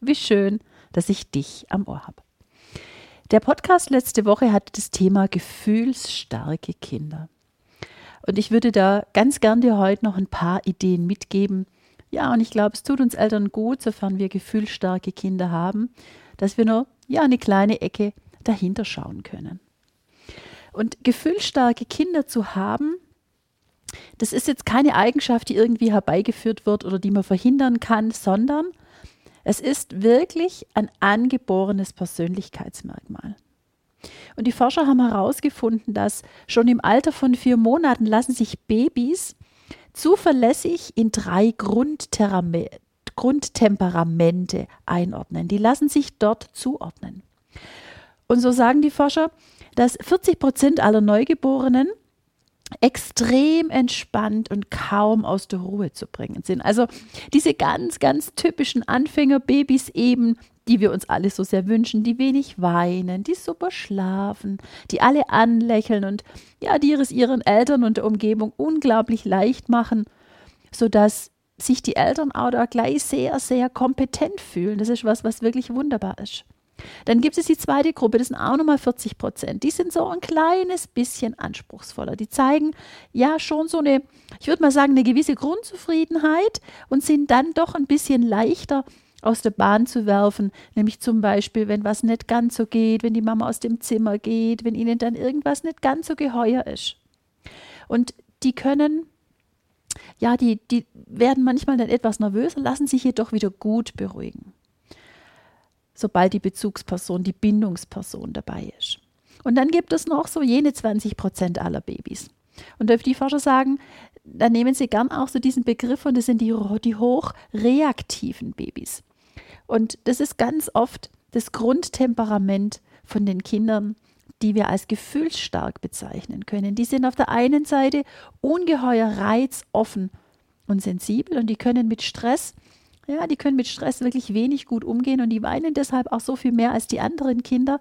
Wie schön, dass ich dich am Ohr habe. Der Podcast letzte Woche hatte das Thema gefühlsstarke Kinder. Und ich würde da ganz gern dir heute noch ein paar Ideen mitgeben. Ja, und ich glaube, es tut uns Eltern gut, sofern wir gefühlsstarke Kinder haben, dass wir nur ja eine kleine Ecke dahinter schauen können. Und gefühlsstarke Kinder zu haben, das ist jetzt keine Eigenschaft, die irgendwie herbeigeführt wird oder die man verhindern kann, sondern es ist wirklich ein angeborenes Persönlichkeitsmerkmal. Und die Forscher haben herausgefunden, dass schon im Alter von vier Monaten lassen sich Babys zuverlässig in drei Grundtemperamente einordnen. Die lassen sich dort zuordnen. Und so sagen die Forscher, dass 40 Prozent aller Neugeborenen extrem entspannt und kaum aus der Ruhe zu bringen sind. Also diese ganz, ganz typischen Anfängerbabys eben, die wir uns alle so sehr wünschen, die wenig weinen, die super schlafen, die alle anlächeln und ja, die es ihren Eltern und der Umgebung unglaublich leicht machen, sodass sich die Eltern auch da gleich sehr, sehr kompetent fühlen. Das ist was, was wirklich wunderbar ist. Dann gibt es die zweite Gruppe, das sind auch nochmal 40 Prozent. Die sind so ein kleines bisschen anspruchsvoller. Die zeigen ja schon so eine, ich würde mal sagen, eine gewisse Grundzufriedenheit und sind dann doch ein bisschen leichter aus der Bahn zu werfen, nämlich zum Beispiel, wenn was nicht ganz so geht, wenn die Mama aus dem Zimmer geht, wenn ihnen dann irgendwas nicht ganz so geheuer ist. Und die können, ja, die, die werden manchmal dann etwas nervöser, lassen sich jedoch wieder gut beruhigen sobald die Bezugsperson, die Bindungsperson dabei ist. Und dann gibt es noch so jene 20 Prozent aller Babys. Und die Forscher sagen, da nehmen sie gern auch so diesen Begriff und das sind die, die hochreaktiven Babys. Und das ist ganz oft das Grundtemperament von den Kindern, die wir als gefühlsstark bezeichnen können. Die sind auf der einen Seite ungeheuer reizoffen und sensibel und die können mit Stress ja, die können mit Stress wirklich wenig gut umgehen und die weinen deshalb auch so viel mehr als die anderen Kinder.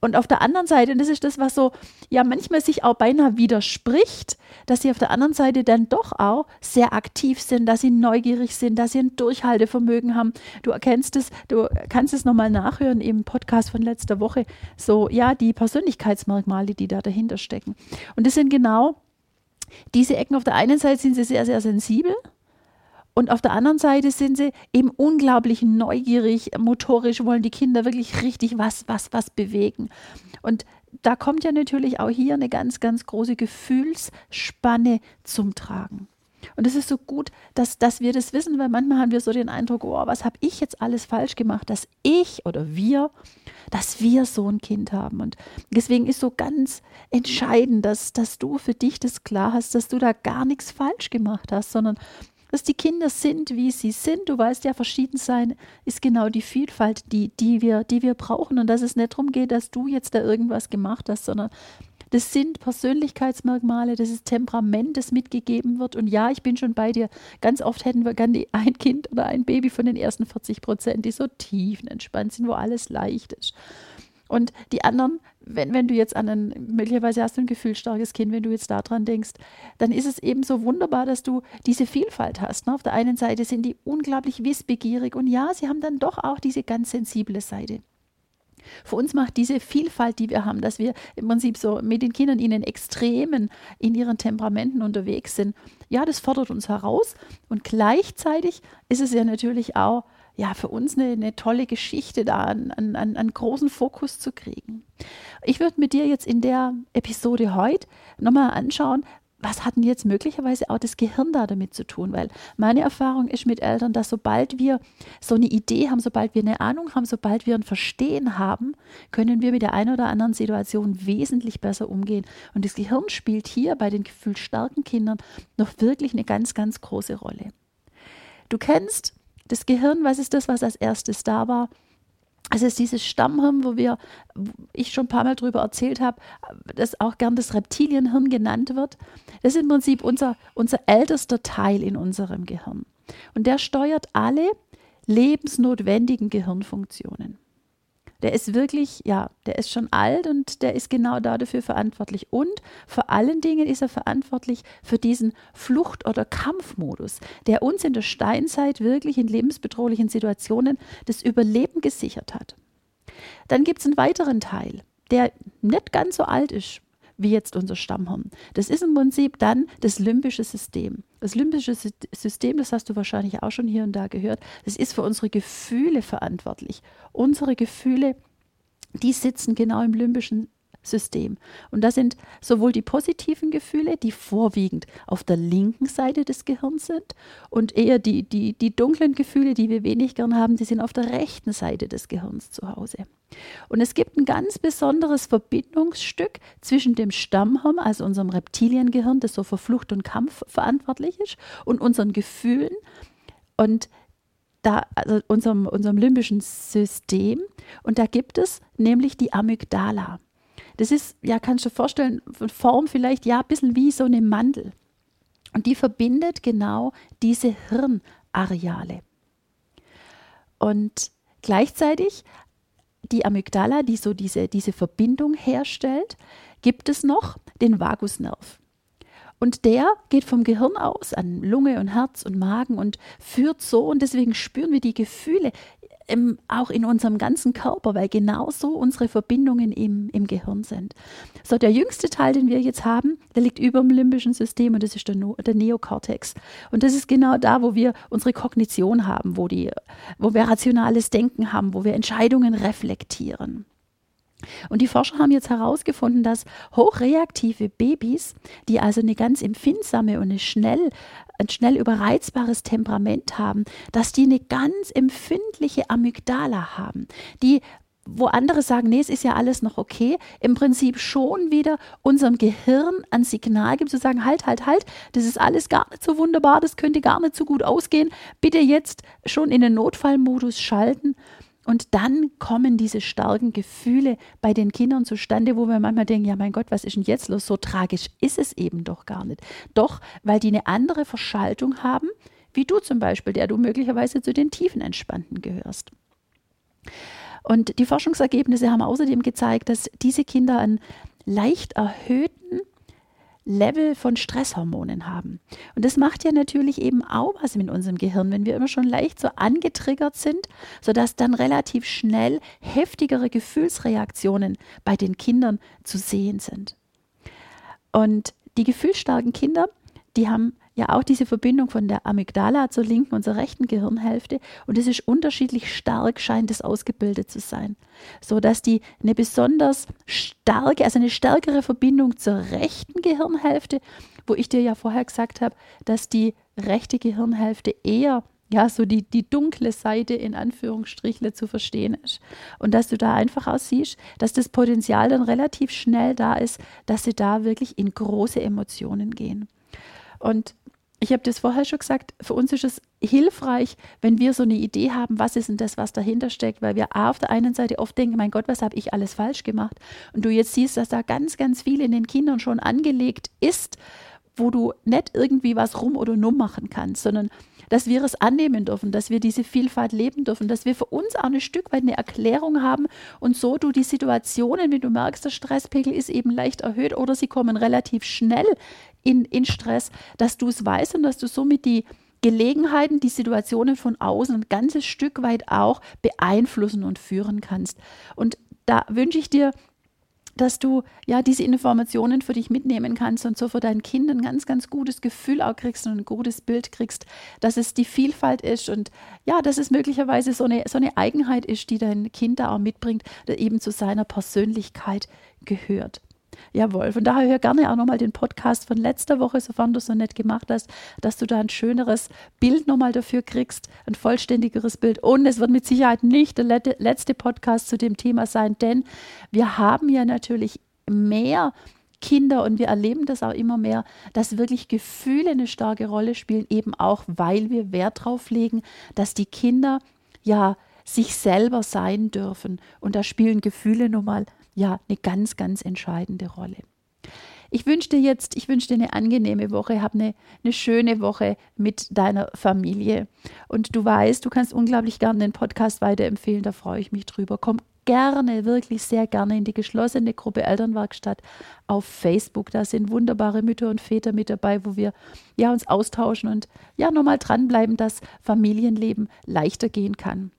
Und auf der anderen Seite, und das ist das, was so, ja, manchmal sich auch beinahe widerspricht, dass sie auf der anderen Seite dann doch auch sehr aktiv sind, dass sie neugierig sind, dass sie ein Durchhaltevermögen haben. Du erkennst es, du kannst es nochmal nachhören im Podcast von letzter Woche. So, ja, die Persönlichkeitsmerkmale, die da dahinter stecken. Und das sind genau diese Ecken. Auf der einen Seite sind sie sehr, sehr sensibel und auf der anderen Seite sind sie eben unglaublich neugierig, motorisch, wollen die Kinder wirklich richtig was, was, was bewegen. Und da kommt ja natürlich auch hier eine ganz, ganz große Gefühlsspanne zum Tragen. Und es ist so gut, dass, dass wir das wissen, weil manchmal haben wir so den Eindruck, oh, was habe ich jetzt alles falsch gemacht, dass ich oder wir, dass wir so ein Kind haben. Und deswegen ist so ganz entscheidend, dass, dass du für dich das klar hast, dass du da gar nichts falsch gemacht hast, sondern dass die Kinder sind, wie sie sind. Du weißt ja, verschieden sein ist genau die Vielfalt, die, die, wir, die wir brauchen. Und dass es nicht darum geht, dass du jetzt da irgendwas gemacht hast, sondern das sind Persönlichkeitsmerkmale, das ist Temperament, das mitgegeben wird. Und ja, ich bin schon bei dir. Ganz oft hätten wir gerne ein Kind oder ein Baby von den ersten 40 Prozent, die so tiefenentspannt sind, wo alles leicht ist. Und die anderen, wenn, wenn du jetzt an ein, möglicherweise hast du ein gefühlsstarkes Kind, wenn du jetzt daran denkst, dann ist es eben so wunderbar, dass du diese Vielfalt hast. Ne? Auf der einen Seite sind die unglaublich wissbegierig und ja, sie haben dann doch auch diese ganz sensible Seite. Für uns macht diese Vielfalt, die wir haben, dass wir im Prinzip so mit den Kindern in den Extremen in ihren Temperamenten unterwegs sind, ja, das fordert uns heraus und gleichzeitig ist es ja natürlich auch ja, für uns eine, eine tolle Geschichte da, einen, einen, einen großen Fokus zu kriegen. Ich würde mit dir jetzt in der Episode heute nochmal anschauen, was hat denn jetzt möglicherweise auch das Gehirn da damit zu tun? Weil meine Erfahrung ist mit Eltern, dass sobald wir so eine Idee haben, sobald wir eine Ahnung haben, sobald wir ein Verstehen haben, können wir mit der einen oder anderen Situation wesentlich besser umgehen. Und das Gehirn spielt hier bei den gefühlsstarken Kindern noch wirklich eine ganz, ganz große Rolle. Du kennst das Gehirn, was ist das, was als erstes da war? es ist dieses Stammhirn, wo wir, wo ich schon ein paar Mal darüber erzählt habe, das auch gern das Reptilienhirn genannt wird. Das ist im Prinzip unser, unser ältester Teil in unserem Gehirn. Und der steuert alle lebensnotwendigen Gehirnfunktionen. Der ist wirklich, ja, der ist schon alt und der ist genau dafür verantwortlich. Und vor allen Dingen ist er verantwortlich für diesen Flucht- oder Kampfmodus, der uns in der Steinzeit wirklich in lebensbedrohlichen Situationen das Überleben gesichert hat. Dann gibt es einen weiteren Teil, der nicht ganz so alt ist wie jetzt unser Stammhirn. Das ist im Prinzip dann das limbische System. Das limbische System, das hast du wahrscheinlich auch schon hier und da gehört, das ist für unsere Gefühle verantwortlich. Unsere Gefühle, die sitzen genau im limbischen System. Und das sind sowohl die positiven Gefühle, die vorwiegend auf der linken Seite des Gehirns sind, und eher die, die, die dunklen Gefühle, die wir wenig gern haben, die sind auf der rechten Seite des Gehirns zu Hause. Und es gibt ein ganz besonderes Verbindungsstück zwischen dem Stammhirn, also unserem Reptiliengehirn, das so für Flucht und Kampf verantwortlich ist, und unseren Gefühlen. Und da, also unserem, unserem limbischen System. Und da gibt es nämlich die Amygdala. Das ist, ja, kannst du dir vorstellen, Form vielleicht, ja, ein bisschen wie so eine Mandel. Und die verbindet genau diese Hirnareale. Und gleichzeitig die Amygdala, die so diese, diese Verbindung herstellt, gibt es noch den Vagusnerv. Und der geht vom Gehirn aus an Lunge und Herz und Magen und führt so, und deswegen spüren wir die Gefühle im, auch in unserem ganzen Körper, weil genauso unsere Verbindungen im, im Gehirn sind. So, der jüngste Teil, den wir jetzt haben, der liegt über dem limbischen System und das ist der, der Neokortex. Und das ist genau da, wo wir unsere Kognition haben, wo, die, wo wir rationales Denken haben, wo wir Entscheidungen reflektieren. Und die Forscher haben jetzt herausgefunden, dass hochreaktive Babys, die also eine ganz empfindsame und eine schnell, ein schnell überreizbares Temperament haben, dass die eine ganz empfindliche Amygdala haben, die wo andere sagen, nee, es ist ja alles noch okay, im Prinzip schon wieder unserem Gehirn ein Signal gibt, zu sagen, halt, halt, halt, das ist alles gar nicht so wunderbar, das könnte gar nicht so gut ausgehen, bitte jetzt schon in den Notfallmodus schalten und dann kommen diese starken Gefühle bei den Kindern zustande, wo wir manchmal denken, ja mein Gott, was ist denn jetzt los? So tragisch ist es eben doch gar nicht. Doch, weil die eine andere Verschaltung haben, wie du zum Beispiel, der du möglicherweise zu den tiefen Entspannten gehörst. Und die Forschungsergebnisse haben außerdem gezeigt, dass diese Kinder einen leicht erhöhten Level von Stresshormonen haben. Und das macht ja natürlich eben auch was mit unserem Gehirn, wenn wir immer schon leicht so angetriggert sind, sodass dann relativ schnell heftigere Gefühlsreaktionen bei den Kindern zu sehen sind. Und die gefühlsstarken Kinder, die haben ja auch diese Verbindung von der Amygdala zur linken und zur rechten Gehirnhälfte und es ist unterschiedlich stark, scheint es ausgebildet zu sein, so dass die eine besonders starke, also eine stärkere Verbindung zur rechten Gehirnhälfte, wo ich dir ja vorher gesagt habe, dass die rechte Gehirnhälfte eher ja, so die, die dunkle Seite in Anführungsstrichle zu verstehen ist. Und dass du da einfach auch siehst, dass das Potenzial dann relativ schnell da ist, dass sie da wirklich in große Emotionen gehen. Und ich habe das vorher schon gesagt, für uns ist es hilfreich, wenn wir so eine Idee haben, was ist denn das, was dahinter steckt, weil wir auf der einen Seite oft denken, mein Gott, was habe ich alles falsch gemacht? Und du jetzt siehst, dass da ganz, ganz viel in den Kindern schon angelegt ist, wo du nicht irgendwie was rum oder numm machen kannst, sondern dass wir es annehmen dürfen, dass wir diese Vielfalt leben dürfen, dass wir für uns auch ein Stück weit eine Erklärung haben und so du die Situationen, wenn du merkst, der Stresspegel ist eben leicht erhöht oder sie kommen relativ schnell in, in Stress, dass du es weißt und dass du somit die Gelegenheiten, die Situationen von außen ein ganzes Stück weit auch beeinflussen und führen kannst. Und da wünsche ich dir dass du ja diese Informationen für dich mitnehmen kannst und so für dein Kind ein ganz, ganz gutes Gefühl auch kriegst und ein gutes Bild kriegst, dass es die Vielfalt ist und ja, dass es möglicherweise so eine, so eine Eigenheit ist, die dein Kind da auch mitbringt, der eben zu seiner Persönlichkeit gehört. Jawohl, von daher hör gerne auch nochmal den Podcast von letzter Woche, sofern du es noch nicht gemacht hast, dass du da ein schöneres Bild nochmal dafür kriegst, ein vollständigeres Bild. Und es wird mit Sicherheit nicht der letzte Podcast zu dem Thema sein, denn wir haben ja natürlich mehr Kinder und wir erleben das auch immer mehr, dass wirklich Gefühle eine starke Rolle spielen, eben auch weil wir Wert darauf legen, dass die Kinder ja sich selber sein dürfen. Und da spielen Gefühle nun mal ja eine ganz, ganz entscheidende Rolle. Ich wünsche dir jetzt, ich wünsche dir eine angenehme Woche, hab eine, eine schöne Woche mit deiner Familie. Und du weißt, du kannst unglaublich gerne den Podcast weiterempfehlen, da freue ich mich drüber. Komm gerne, wirklich sehr gerne in die geschlossene Gruppe Elternwerkstatt auf Facebook. Da sind wunderbare Mütter und Väter mit dabei, wo wir ja uns austauschen und ja nochmal dranbleiben, dass Familienleben leichter gehen kann.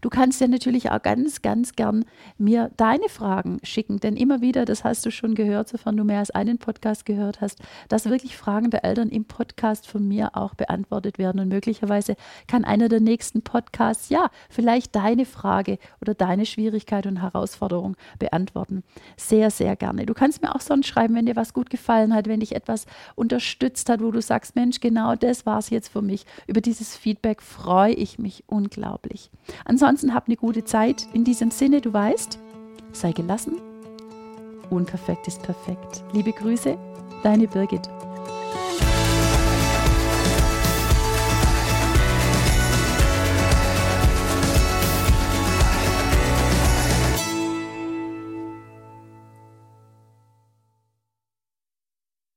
Du kannst ja natürlich auch ganz, ganz gern mir deine Fragen schicken, denn immer wieder, das hast du schon gehört, sofern du mehr als einen Podcast gehört hast, dass wirklich Fragen der Eltern im Podcast von mir auch beantwortet werden. Und möglicherweise kann einer der nächsten Podcasts ja vielleicht deine Frage oder deine Schwierigkeit und Herausforderung beantworten. Sehr, sehr gerne. Du kannst mir auch sonst schreiben, wenn dir was gut gefallen hat, wenn dich etwas unterstützt hat, wo du sagst, Mensch, genau das war es jetzt für mich. Über dieses Feedback freue ich mich unglaublich. Ansonsten hab eine gute Zeit. In diesem Sinne, du weißt, sei gelassen. Unperfekt ist perfekt. Liebe Grüße, deine Birgit.